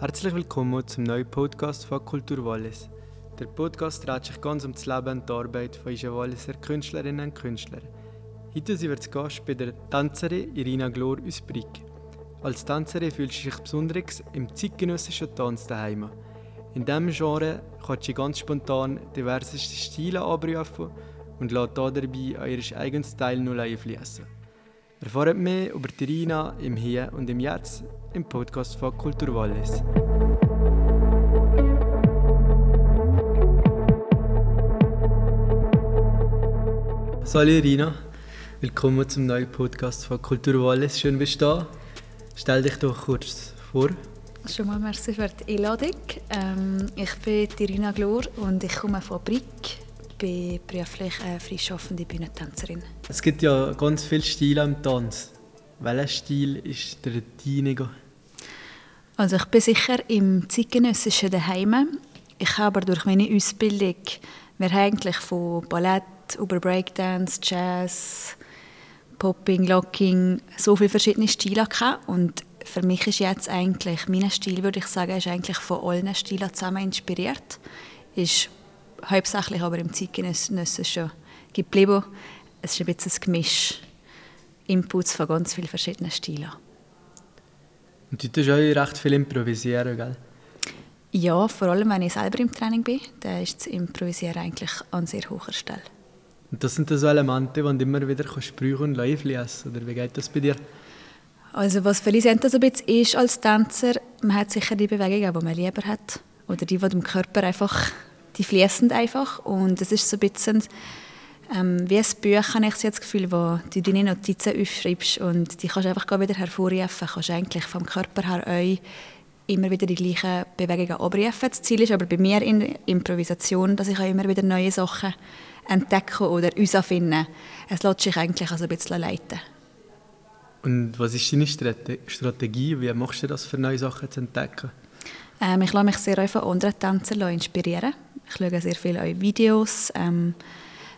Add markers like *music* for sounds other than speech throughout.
Herzlich willkommen zum neuen Podcast von Kultur Wallis. Der Podcast dreht sich ganz um das Leben und die Arbeit von unseren Walliser Künstlerinnen und Künstlern. Heute sind wir zu Gast bei der Tänzerin Irina Glor aus Brick. Als Tänzerin fühlt sie sich besonders im zeitgenössischen Tanz daheim. In diesem Genre kann sie ganz spontan diverseste Stile abrufen und lässt dabei ihr eigenes Teil nur einfließen. Erfahrt mehr über Irina im Hier und im Jetzt im Podcast von Kultur Wallis. Salut Irina, willkommen zum neuen Podcast von Kultur Wallis. Schön bist du da. Stell dich doch kurz vor. Schon mal merci für die Einladung. Ähm, ich bin Irina Glor und ich komme von Brick. Ich bin beruflich eine freischaffende Bühnentänzerin. Es gibt ja ganz viele Stile im Tanz. Welcher Stil ist der deinige? Also ich bin sicher im zeitgenössischen daheim. Ich habe aber durch meine Ausbildung wir eigentlich von Ballett über Breakdance, Jazz, Popping, Locking so viele verschiedene Stile gehabt. und für mich ist jetzt eigentlich mein Stil, würde ich sagen, ist eigentlich von allen Stilen zusammen inspiriert. Ist hauptsächlich aber im zeitgenössischen geblieben. Es ist ein bisschen ein Gemisch, Inputs von ganz vielen verschiedenen Stilen. Und du tust auch recht viel improvisieren, gell? Ja, vor allem wenn ich selber im Training bin, dann ist das Improvisieren eigentlich an sehr hoher Stelle. Und das sind so Elemente, die du immer wieder brauchen und live lesen Oder wie geht das bei dir? Also was Felicenta so ein bisschen ist als Tänzer, man hat sicher die Bewegungen, die man lieber hat. Oder die, die dem Körper einfach, die fließen einfach. Und es ist so ein bisschen ähm, wie ein Buch, habe ich jetzt das Gefühl, wo du deine Notizen aufschreibst und die kannst du einfach wieder hervorrufen. Kannst eigentlich vom Körper her euch immer wieder die gleichen Bewegungen abrufen. Das Ziel ist aber bei mir in der Improvisation, dass ich auch immer wieder neue Sachen entdecke oder uns finde. Es lässt sich eigentlich also ein bisschen leiten. Und was ist deine Strategie? Wie machst du das, für neue Sachen zu entdecken? Ähm, ich lasse mich sehr von anderen Tänzern inspirieren. Ich schaue sehr viele Videos, ähm,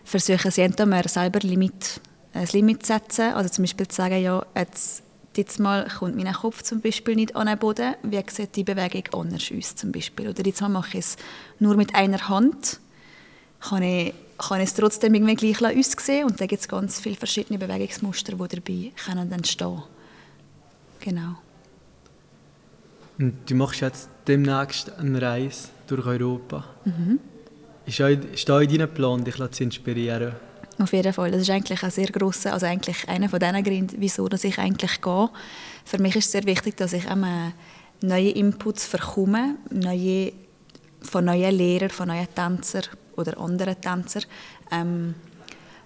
versuche sie mir selber Limit, ein Limit zu setzen. Also zum Beispiel zu sagen, ja, jetzt jetzt mal kommt mein Kopf zum Beispiel nicht an den Boden, wie sieht die Bewegung anders aus zum Beispiel. Oder jetzt mal mache ich es nur mit einer Hand, kann ich, kann ich es trotzdem irgendwie gleich aussehen und dann gibt es ganz viele verschiedene Bewegungsmuster, die dabei können entstehen Genau. Und du machst jetzt demnächst eine Reise durch Europa. Mhm. Ist, da in deinem Plan, dich zu inspirieren? Auf jeden Fall. Das ist eigentlich ein sehr grosser, also eigentlich einer von diesen Gründen, wieso dass ich eigentlich gehe. Für mich ist es sehr wichtig, dass ich immer neue Inputs bekomme, neue, von neuen Lehrern, von neuen Tänzern oder anderen Tänzern, ähm,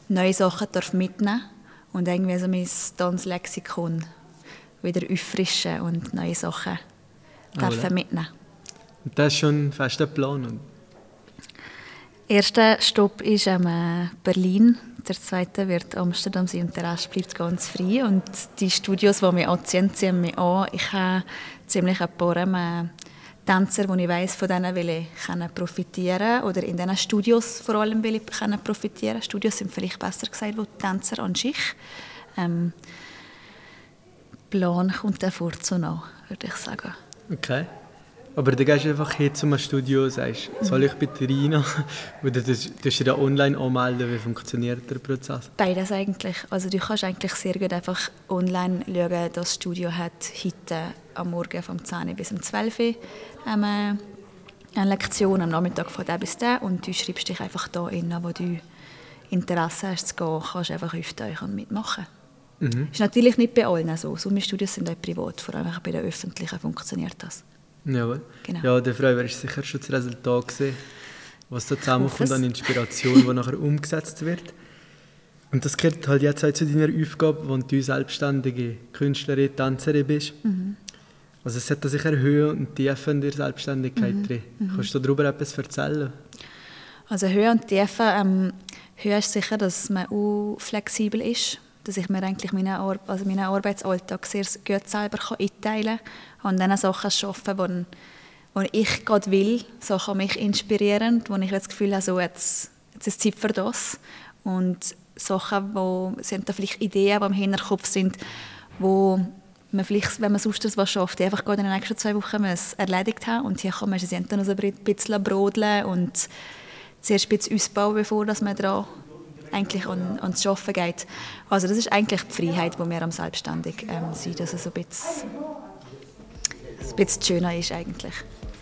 neue Sachen darf mitnehmen und irgendwie so mein Tanzlexikon wieder auffrischen und neue Sachen dürfen mitnehmen. Und das ist schon ein fester Plan? Erster Stopp ist ähm, Berlin, der zweite wird Amsterdam sein und der Rest bleibt ganz frei. Und die Studios, die wir anziehen, ziehen wir an. Ich habe ziemlich ein paar ähm, Tänzer, die ich weiss, von denen will ich können profitieren oder in diesen Studios vor allem will ich können profitieren. Studios sind vielleicht besser gesagt, wo die Tänzer an sich. Ähm, Plan kommt dann vor zu nah, würde ich sagen. Okay. Aber dann gehst du einfach hier zum Studio und sagst, soll ich bitte rein? *laughs* Oder du dich da online anmelden, wie funktioniert der Prozess? Beides eigentlich. Also du kannst eigentlich sehr gut einfach online schauen, das Studio hat heute am Morgen vom 10 bis um 12 Uhr ähm, eine Lektion, am Nachmittag von der bis der und du schreibst dich einfach da in, wo du Interesse hast zu gehen, kannst einfach auftauchen und mitmachen. Mhm. ist natürlich nicht bei allen so. Sommerstudios sind auch privat, vor allem bei den öffentlichen funktioniert das. Jawohl. Genau. Ja, der Frau war sicher schon das Resultat gesehen, was da zusammenkommt an Inspiration, die nachher umgesetzt wird. Und das gehört halt jetzt auch zu deiner Aufgabe, wenn du selbstständige Künstlerin, Tänzerin bist. Mhm. Also es hat da sicher Höhe und Tiefe in der Selbstständigkeit mhm. drin. Mhm. Kannst du darüber etwas erzählen? Also Höhe und Tiefe, ähm, Höhe ist sicher, dass man auch flexibel ist dass ich mir eigentlich meinen, Ar also meinen Arbeitsalltag sehr gut selber kann einteilen kann und dann Sachen arbeiten, wo, wo ich gerade will, Sachen mich inspirieren, wo ich das Gefühl habe, so jetzt, jetzt ist Zeit für das. Und Sachen, wo sind da vielleicht Ideen, die im Hinterkopf sind, wo man vielleicht, wenn man sonst was schafft, einfach in den nächsten zwei Wochen erledigt haben und hier kann man es dann noch ein bisschen brodeln und zuerst ein bisschen ausbauen, bevor man daran eigentlich an, ans Arbeiten geht. Also das ist eigentlich die Freiheit, die wir am selbstständig ähm, sind, dass es ein bisschen, ein bisschen schöner ist eigentlich.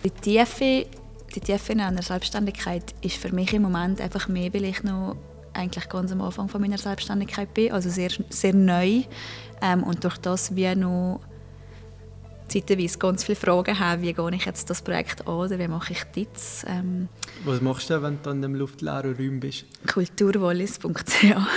Die Tiefe, die Tiefe einer Selbstständigkeit ist für mich im Moment einfach mehr, weil ich noch eigentlich ganz am Anfang von meiner Selbstständigkeit bin, also sehr, sehr neu ähm, und durch das wie noch zeitweise ganz viele Fragen habe, wie gehe ich jetzt das Projekt an oder wie mache ich das. Ähm, Was machst du, wenn du in einem luftleeren Raum bist? Kulturwallis.ch *laughs* ja,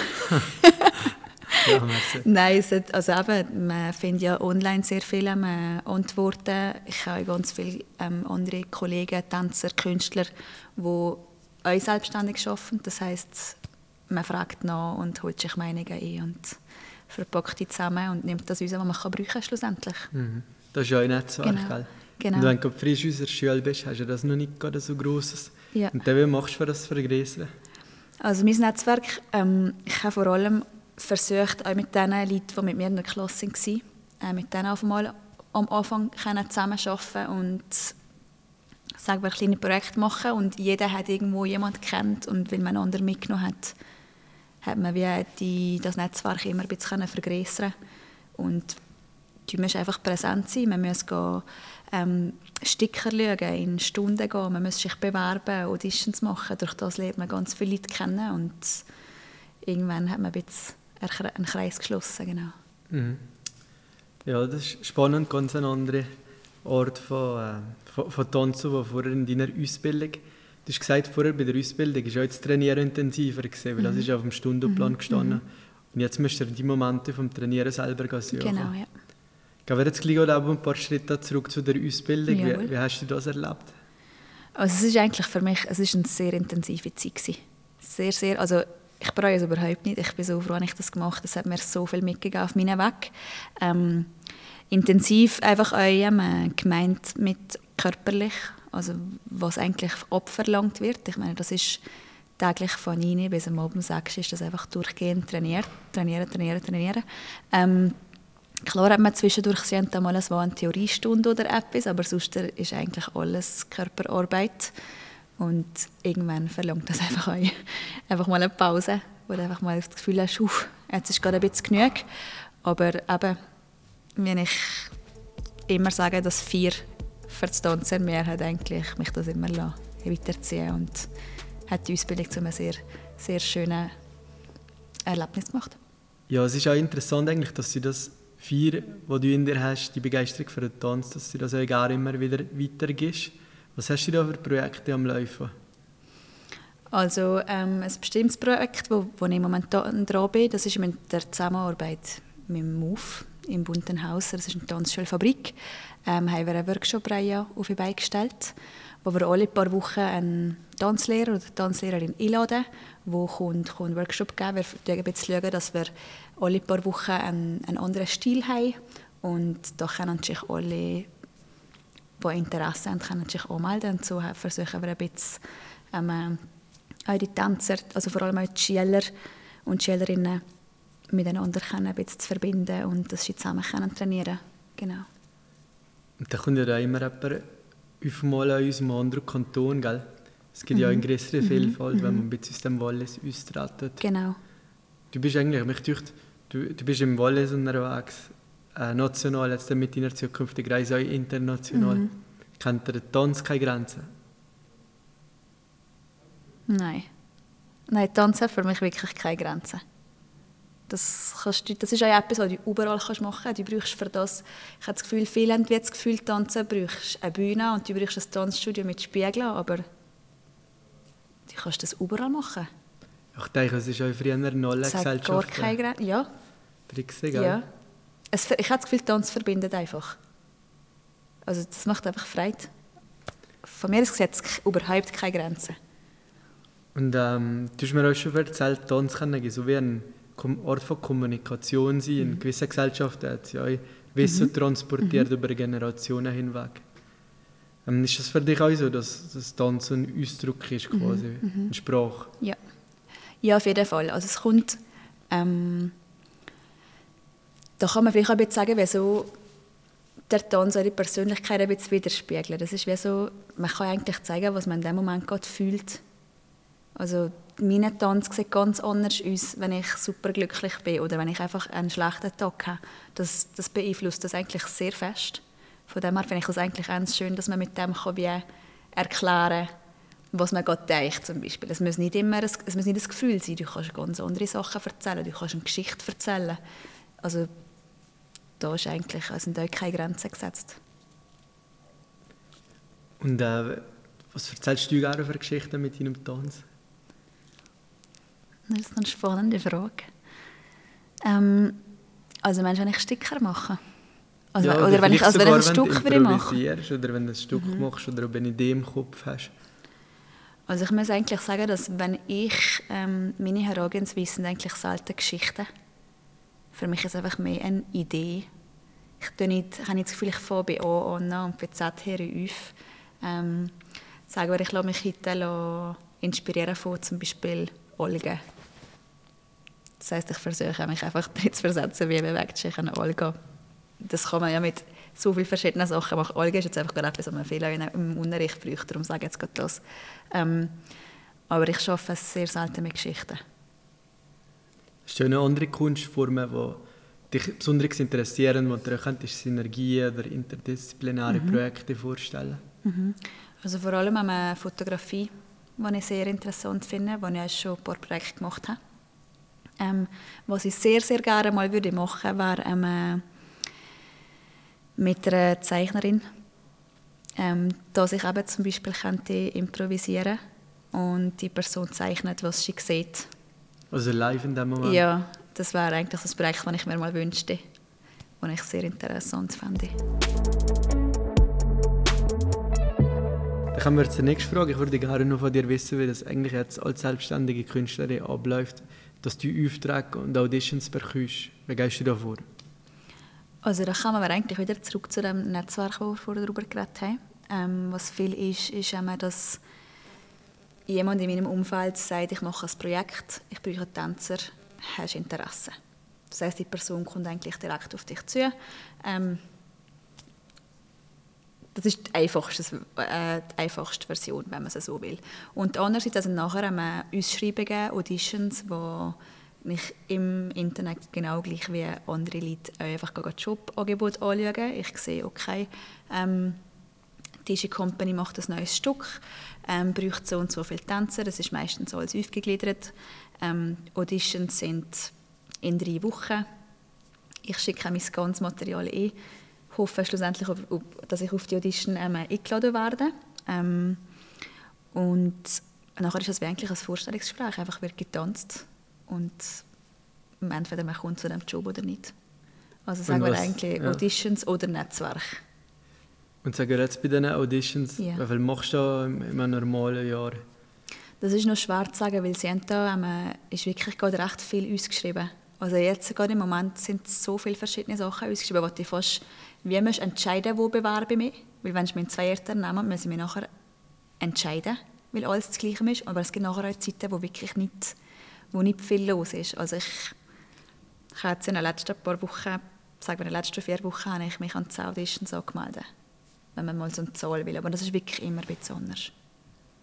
Nein, hat, also eben, man findet ja online sehr viele ähm, Antworten. Ich habe ganz viele ähm, andere Kollegen, Tänzer, Künstler, die auch selbstständig arbeiten. Das heißt, man fragt nach und holt sich Meinungen ein und verpackt die zusammen und nimmt das raus, was man kann brauchen schlussendlich. Mhm. Das ist ja ein Netzwerk, genau. gell? Genau. Und wenn du frisch aus der Schule bist, hast du das noch nicht gerade so grosses. Ja. Und dann, wie machst du für das vergrößern? Also mein Netzwerk, ähm, ich habe vor allem versucht, auch mit den Leuten, die mit mir in der Klasse waren, äh, mit denen auf einmal am Anfang zusammenarbeiten und sagen wir, kleine Projekte machen und jeder hat irgendwo jemanden kennt und weil man einen anderen mitgenommen hat, hat man wie die, das Netzwerk immer ein bisschen vergrößern und du musst einfach präsent sein, man muss gehen, ähm, Sticker schauen, in Stunden gehen, man muss sich bewerben, Auditions machen, durch das lernt man ganz viele Leute kennen und irgendwann hat man ein bisschen einen Kreis geschlossen, genau. Mhm. Ja, das ist spannend, ganz ein anderer Ort von, äh, von, von Tanzen, wo vorher in deiner Ausbildung, du hast gesagt, vorher bei der Ausbildung war das Trainieren intensiver, gewesen, weil mhm. das ist auf dem Stundenplan mhm. gestanden. Mhm. Und jetzt müsst ihr die Momente vom Trainieren selber suchen. Genau, ja. Gehen wir jetzt gleich ein paar Schritte zurück zu der Ausbildung. Wie, wie, hast du das erlebt? Also es ist eigentlich für mich es ist eine sehr intensive Zeit gewesen. Sehr, sehr, also ich bereue es überhaupt nicht. Ich bin so froh, dass ich das gemacht habe. Es hat mir so viel mitgegeben auf meinen Weg. Ähm, intensiv einfach auch ähm, gemeint mit körperlich, also was eigentlich abverlangt wird. Ich meine, das ist täglich von 9 bis am Abend 6 ist das einfach durchgehend trainiert, trainieren, trainieren, trainieren. Ähm, klar hat man zwischendurch sie mal eine Theoriestunde oder etwas, aber sonst ist eigentlich alles Körperarbeit. Und irgendwann verlangt das einfach auch einfach mal eine Pause, wo du einfach mal das Gefühl hast, jetzt ist gerade ein bisschen genug. Aber eben, wenn ich immer sage, dass vier für das Tanzen mehr hat eigentlich mich das immer weiterziehen und hat die Ausbildung zu einem sehr, sehr schönen Erlebnis gemacht. Ja, es ist auch interessant eigentlich, dass sie das vier, wo du in dir hast, die Begeisterung für den Tanz, dass du das auch gar immer wieder weitergibst. Was hast du da für Projekte am Laufen? Also ähm, ein bestimmtes Projekt, wo, wo ich momentan dran bin, das ist mit der Zusammenarbeit mit dem MOVE im Bunten Haus. Das ist eine Tanzschulfabrik. Ähm, haben wir eine Workshop-Reihe auf die Beine gestellt, wo wir alle paar Wochen einen Tanzlehrer oder Tanzlehrerin einladen, wo kommt, einen Workshop geben. Wir schauen dass wir alle paar Wochen einen, einen anderen Stil haben und da können sich alle die Interesse haben, können sich anmelden. Und so versuchen wir ein bisschen ähm, auch die Tänzer, also vor allem auch die Schüler und Schülerinnen miteinander ein bisschen zu verbinden und dass sie zusammen können trainieren genau. Und da kommt ja da immer jemand fünfmal an unserem anderen Kanton, gell? Es gibt mhm. ja eine größere mhm. Vielfalt, mhm. wenn man ein bisschen aus dem Wallis austritt. Genau. Du bist eigentlich, mich dünkt, du, du bist im Wallis unterwegs äh, national, jetzt mit deiner zukünftigen Reise auch international, mhm. kennt der Tanz keine Grenzen? Nein. Nein, Tanz hat für mich wirklich keine Grenzen. Das, kannst du, das ist auch etwas, was du überall kannst machen kannst. Du brauchst für das, ich habe das Gefühl, viele haben das Gefühl, Tanzen brauchst eine Bühne und du brauchst ein Tanzstudio mit Spiegeln, aber du kannst das überall machen. Ich denke, es ist auch früher noch eine Gesellschaft. gar keine Grenzen. Ja. Brixen, ja es, ich habe das Gefühl, Tanz verbindet einfach. Also das macht einfach Freude. Von mir ist es überhaupt keine Grenzen. Und ähm, du hast mir auch schon erzählt, Tanz kann so wie ein Ort von Kommunikation sein. In mhm. gewissen Gesellschaften hat ja auch Wissen mhm. transportiert mhm. über Generationen hinweg. Ähm, ist das für dich auch so, dass das Tanz ein Ausdruck ist, mhm. quasi, mhm. eine Sprache? Ja. ja, auf jeden Fall. Also es kommt... Ähm, da kann man vielleicht auch ein bisschen sagen, wieso der Tanz seine Persönlichkeit ein bisschen widerspiegeln. Das ist wie so, man kann eigentlich zeigen, was man in dem Moment gerade fühlt. Also mein Tanz sieht ganz anders aus, wenn ich super glücklich bin oder wenn ich einfach einen schlechten Tag habe. Das, das beeinflusst das eigentlich sehr fest. Von dem her finde ich es eigentlich ganz schön, dass man mit dem wie erklären kann, was man gerade denkt zum Beispiel. Es muss nicht immer ein, es muss nicht ein Gefühl sein, du kannst ganz andere Sachen erzählen, du kannst eine Geschichte erzählen. Also da ist eigentlich, also sind da keine Grenzen gesetzt. Und äh, was erzählst du gerne für Geschichten mit deinem Tanz? Das ist eine spannende Frage. Ähm, also meinst du, wenn ich Sticker mache? Also, ja, oder, oder wenn ich, also wenn ich ein Stück würde machen? Oder wenn du ein Stück mhm. machst oder eine Idee im Kopf hast. Also ich muss eigentlich sagen, dass wenn ich ähm, meine Herangehensweise eigentlich selten Geschichten. Für mich ist es einfach mehr eine Idee. Ich, tue nicht, ich habe nicht das Gefühl, ich fange bei A an und bei Z her auf. Ähm, sagen wir, ich lasse mich heute inspirieren von zum Beispiel Olga. Das heisst, ich versuche mich einfach *laughs* zu versetzen, wie bewegt sich eine Olga. Das kann man ja mit so vielen verschiedenen Sachen machen. Olga ist jetzt einfach gerade etwas, was man viel im Unterricht braucht, darum sage ich jetzt gerade das. Ähm, aber ich arbeite sehr selten mit Geschichten. Hast du eine andere Kunstformen, die dich besonders interessieren, wo du könntest Synergien oder interdisziplinäre mhm. Projekte vorstellen? Mhm. Also vor allem an Fotografie, die ich sehr interessant finde, wo ich schon ein paar Projekte gemacht habe. Ähm, was ich sehr, sehr gerne mal würde machen würde, wäre ähm, mit einer Zeichnerin, ähm, dass ich eben zum Beispiel könnte improvisieren und die Person zeichnet, was sie sieht. Also live in dem Moment? Ja, das wäre eigentlich das Projekt, das ich mir mal wünschte, das ich sehr interessant fände. Dann kommen wir zur nächsten Frage. Ich würde gerne noch von dir wissen, wie das eigentlich jetzt als selbstständige Künstlerin abläuft, dass du Aufträge und Auditions bekommst. Wie gehst du da vor? Also da kommen wir eigentlich wieder zurück zu dem Netzwerk, wo wir vorher darüber geredet haben. Ähm, was viel ist, ist immer, dass jemand in meinem Umfeld sagt, ich mache ein Projekt, ich brauche einen Tänzer, hast Interesse? Das heißt, die Person kommt eigentlich direkt auf dich zu. Ähm, das ist die einfachste, äh, die einfachste Version, wenn man es so will. Und andererseits also nachher haben wir Ausschreibungen, Auditions, wo mich im Internet genau gleich wie andere Leute einfach Jobangebot anschauen. Ich sehe, okay, ähm, diese Company macht ein neues Stück, ähm, braucht so und so viele Tänzer, das ist meistens alles aufgegliedert. Ähm, Auditions sind in drei Wochen. Ich schicke mein ganzes Material ein, hoffe schlussendlich, dass ich auf die Audition ähm, eingeladen werde. Ähm, und nachher ist es eigentlich ein Vorstellungsgespräch, einfach wird getanzt und entweder man kommt zu dem Job oder nicht. Also sagen wir eigentlich ja. Auditions oder Netzwerk. Und sagen wir jetzt bei diesen Auditions, ja. wie viel machst du in einem normalen Jahr? Das ist noch schwer zu sagen, weil sie da ähm, ist wirklich gerade recht viel ausgeschrieben. Also jetzt gerade im Moment sind so viele verschiedene Sachen ausgeschrieben, wo du fast wie musst entscheiden, wo bewerbe ich mich. Weil wenn ich mich in zwei Jahren nehme, muss ich mich nachher entscheiden, weil alles das Gleiche ist. Aber es gibt nachher auch Zeiten, wo wirklich nicht wo nicht viel los ist. Also ich, ich habe jetzt in den letzten paar Wochen, sagen wir in den letzten vier Wochen, habe ich mich an die Auditions angemeldet, wenn man mal so eine Zahl will. Aber das ist wirklich immer anders.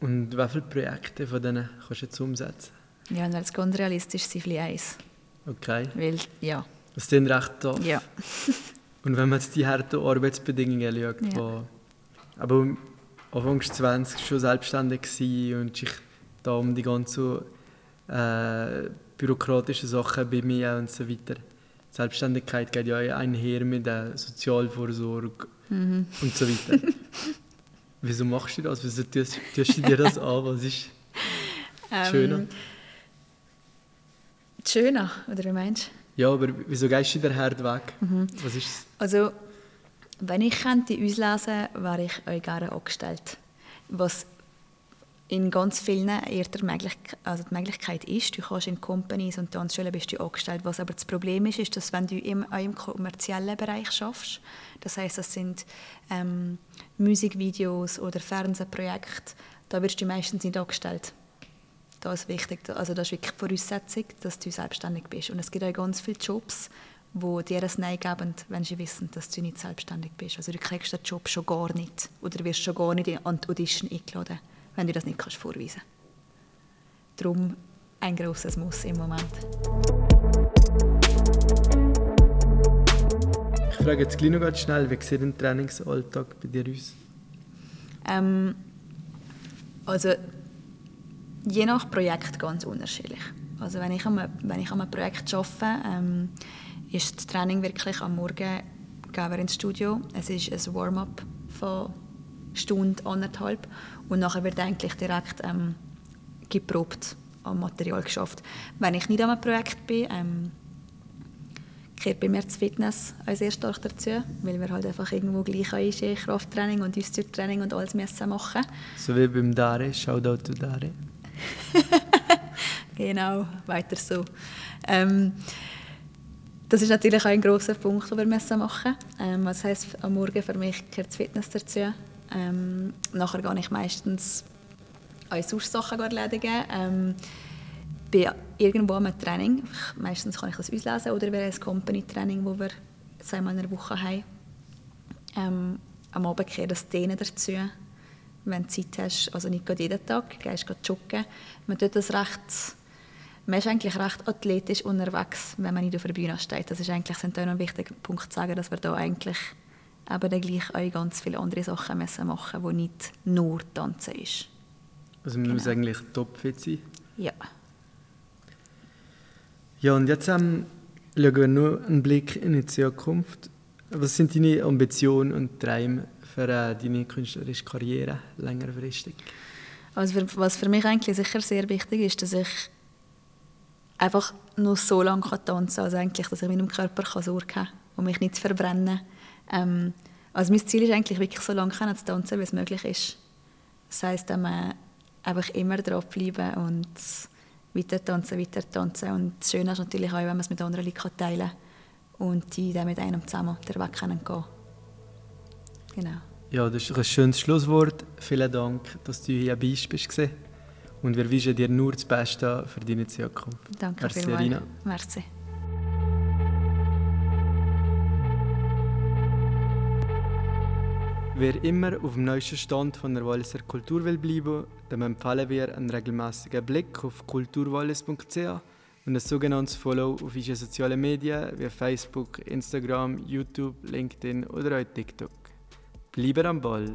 Und wie viele Projekte von denen kannst du jetzt umsetzen? Ja, wenn es ganz realistisch sind, vielleicht eins. Okay. Weil, ja. Das sind recht tough. Ja. *laughs* Und wenn man jetzt die harten Arbeitsbedingungen schaut, ja. wo aber Anfang 20 schon selbstständig war und sich da um die ganze äh, bürokratische Sachen bei mir und so weiter. Selbstständigkeit geht ja einher mit der Sozialvorsorge mhm. und so weiter. *laughs* Wieso machst du das? Wieso tust, tust du dir das an? Was ist *laughs* ähm, schöner? Schöner, oder wie meinst du? Ja, aber wieso gehst du der Herd weg? Mhm. Was ist Also, wenn ich könnte auslesen könnte, wäre ich euch gerne angestellt. Was in ganz vielen eher der Möglichkeit, also die Möglichkeit ist, du kannst in Companies und Tanzschulen bist du angestellt. Was aber das Problem ist, ist, dass wenn du im, im kommerziellen Bereich schaffst, das heißt, das sind ähm, Musikvideos oder Fernsehprojekte, da wirst du meistens nicht angestellt. Das ist wichtig, also das ist wirklich die Voraussetzung, dass du selbstständig bist. Und es gibt auch ganz viele Jobs, wo dir ein Nein geben, wenn sie wissen, dass du nicht selbstständig bist. Also du kriegst den Job schon gar nicht oder wirst schon gar nicht an die Audition eingeladen, wenn du das nicht kannst vorweisen kannst. Darum ein grosses Muss im Moment. Ich frage jetzt gleich noch ganz schnell, wie sieht ein Trainingsalltag bei dir aus? Ähm, also je nach Projekt ganz unterschiedlich. Also wenn ich an einem, Projekt arbeite, ähm, ist das Training wirklich am Morgen gehen wir ins Studio. Es ist ein Warm-up von Stunde, anderthalb und nachher wird eigentlich direkt ähm, geprobt am Material geschafft. Wenn ich nicht an einem Projekt bin, ähm, gehört bei mir das Fitness als erstes dazu, weil wir halt einfach irgendwo gleich einstehen, Krafttraining und Ausdauertraining und alles müssen machen. So wie beim Dare, Shoutout to Dare. *laughs* genau, weiter so. Ähm, das ist natürlich auch ein grosser Punkt, den wir machen müssen. Ähm, das heisst, am Morgen für mich gehört das Fitness dazu. Ähm, nachher gehe ich meistens auch sonst Sachen erledigen. Ähm, bin irgendwo am Training. Meistens kann ich das auslesen oder wäre ein Company-Training, das wir zweimal in der Woche haben. Ähm, am Abend gehört das Dehnen dazu. Wenn du Zeit hast, also nicht jeden Tag, gehst du joggen. Man tut das recht man ist eigentlich recht athletisch unterwegs, wenn man nicht auf der Bühne steht. Das ist eigentlich sind ein wichtiger Punkt zu sagen, dass wir da eigentlich eben dann gleich auch ganz viele andere Sachen müssen machen müssen, die nicht nur Tanzen ist. Also man genau. muss eigentlich topfit sein? Ja. Ja, und jetzt ähm, schauen wir nur einen Blick in die Zukunft. Was sind deine Ambitionen und Träume für äh, deine künstlerische Karriere längerfristig? Also für, was für mich eigentlich sicher sehr wichtig ist, dass ich einfach nur so lange tanzen kann, also eigentlich, dass ich meinem Körper kann Sorge kann und mich nicht verbrennen. Ähm, also mein Ziel ist eigentlich wirklich so lange zu tanzen, wie es möglich ist. Das heisst, ähm, einfach immer drauf bleiben und weiter tanzen, weiter tanzen. Und das Schöne ist natürlich auch, wenn man es mit anderen Leuten teilen kann und die dann mit einem zusammen den Weg gehen können. Genau. Ja, das ist ein schönes Schlusswort. Vielen Dank, dass du hier bist. Und wir wünschen dir nur das Beste für deine Zukunft. Danke Merci, vielmals. Rina. Merci. Wer immer auf dem neuesten Stand von der Walliser Kultur will bleiben, dem empfehlen wir einen regelmäßigen Blick auf kulturwallis.ch und ein sogenanntes Follow auf unseren sozialen Medien wie Facebook, Instagram, YouTube, LinkedIn oder auch TikTok. Bleibe am Ball!